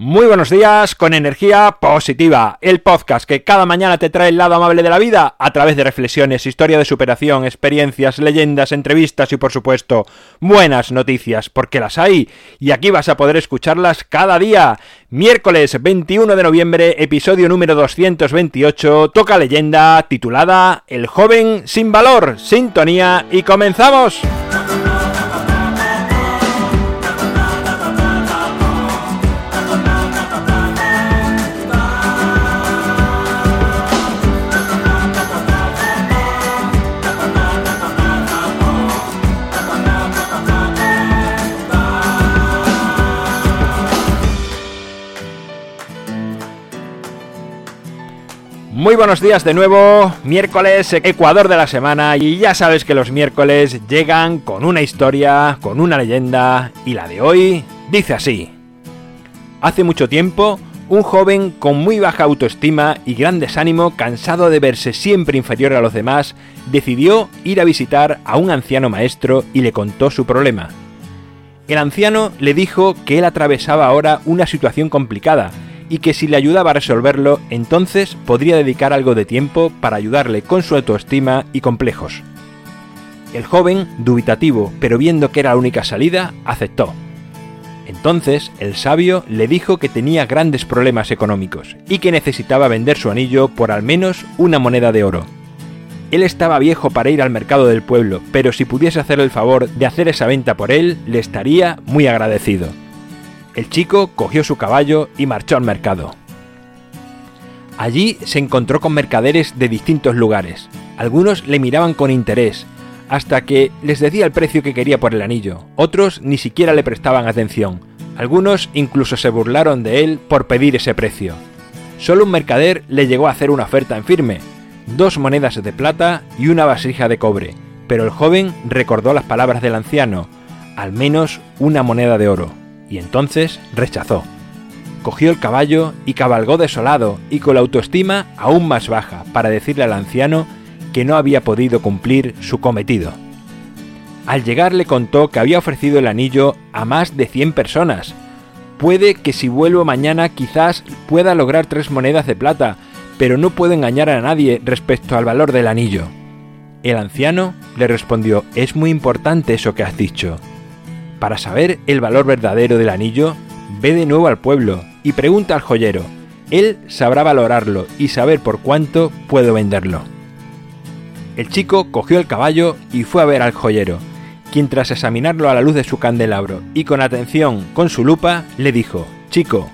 Muy buenos días con energía positiva, el podcast que cada mañana te trae el lado amable de la vida a través de reflexiones, historia de superación, experiencias, leyendas, entrevistas y por supuesto buenas noticias, porque las hay y aquí vas a poder escucharlas cada día. Miércoles 21 de noviembre, episodio número 228, toca leyenda titulada El joven sin valor, sintonía y comenzamos. Muy buenos días de nuevo, miércoles, Ecuador de la semana, y ya sabes que los miércoles llegan con una historia, con una leyenda, y la de hoy dice así. Hace mucho tiempo, un joven con muy baja autoestima y gran desánimo, cansado de verse siempre inferior a los demás, decidió ir a visitar a un anciano maestro y le contó su problema. El anciano le dijo que él atravesaba ahora una situación complicada, y que si le ayudaba a resolverlo, entonces podría dedicar algo de tiempo para ayudarle con su autoestima y complejos. El joven, dubitativo, pero viendo que era la única salida, aceptó. Entonces el sabio le dijo que tenía grandes problemas económicos y que necesitaba vender su anillo por al menos una moneda de oro. Él estaba viejo para ir al mercado del pueblo, pero si pudiese hacer el favor de hacer esa venta por él, le estaría muy agradecido. El chico cogió su caballo y marchó al mercado. Allí se encontró con mercaderes de distintos lugares. Algunos le miraban con interés, hasta que les decía el precio que quería por el anillo. Otros ni siquiera le prestaban atención. Algunos incluso se burlaron de él por pedir ese precio. Solo un mercader le llegó a hacer una oferta en firme, dos monedas de plata y una vasija de cobre, pero el joven recordó las palabras del anciano, al menos una moneda de oro y entonces rechazó. Cogió el caballo y cabalgó desolado y con la autoestima aún más baja para decirle al anciano que no había podido cumplir su cometido. Al llegar le contó que había ofrecido el anillo a más de 100 personas. Puede que si vuelvo mañana quizás pueda lograr tres monedas de plata, pero no puedo engañar a nadie respecto al valor del anillo. El anciano le respondió, es muy importante eso que has dicho. Para saber el valor verdadero del anillo, ve de nuevo al pueblo y pregunta al joyero. Él sabrá valorarlo y saber por cuánto puedo venderlo. El chico cogió el caballo y fue a ver al joyero, quien tras examinarlo a la luz de su candelabro y con atención con su lupa, le dijo, Chico,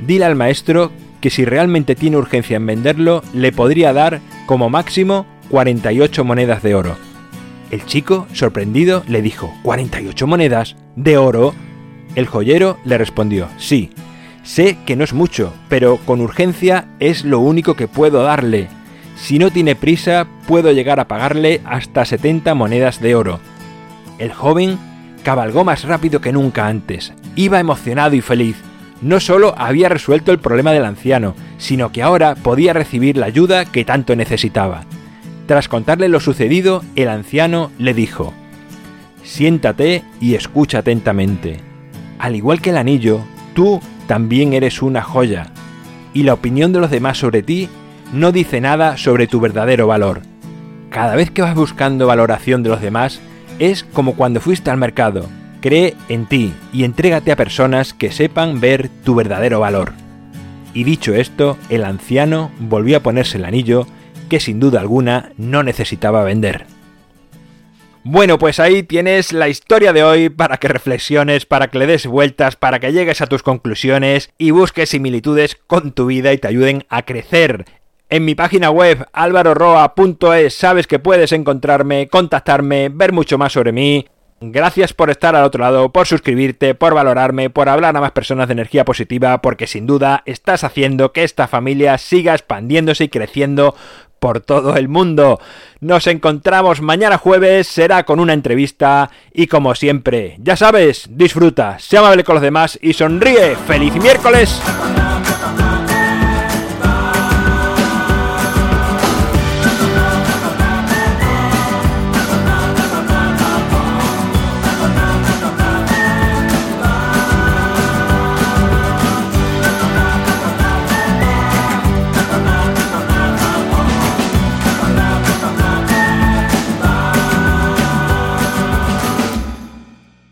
dile al maestro que si realmente tiene urgencia en venderlo, le podría dar como máximo 48 monedas de oro. El chico, sorprendido, le dijo, ¿48 monedas? ¿De oro? El joyero le respondió, sí, sé que no es mucho, pero con urgencia es lo único que puedo darle. Si no tiene prisa, puedo llegar a pagarle hasta 70 monedas de oro. El joven cabalgó más rápido que nunca antes. Iba emocionado y feliz. No solo había resuelto el problema del anciano, sino que ahora podía recibir la ayuda que tanto necesitaba. Tras contarle lo sucedido, el anciano le dijo, Siéntate y escucha atentamente. Al igual que el anillo, tú también eres una joya, y la opinión de los demás sobre ti no dice nada sobre tu verdadero valor. Cada vez que vas buscando valoración de los demás, es como cuando fuiste al mercado. Cree en ti y entrégate a personas que sepan ver tu verdadero valor. Y dicho esto, el anciano volvió a ponerse el anillo que sin duda alguna no necesitaba vender. Bueno, pues ahí tienes la historia de hoy para que reflexiones, para que le des vueltas, para que llegues a tus conclusiones y busques similitudes con tu vida y te ayuden a crecer. En mi página web alvaroroa.es sabes que puedes encontrarme, contactarme, ver mucho más sobre mí. Gracias por estar al otro lado, por suscribirte, por valorarme, por hablar a más personas de energía positiva, porque sin duda estás haciendo que esta familia siga expandiéndose y creciendo por todo el mundo. Nos encontramos mañana jueves, será con una entrevista y como siempre, ya sabes, disfruta, sea amable con los demás y sonríe. ¡Feliz miércoles!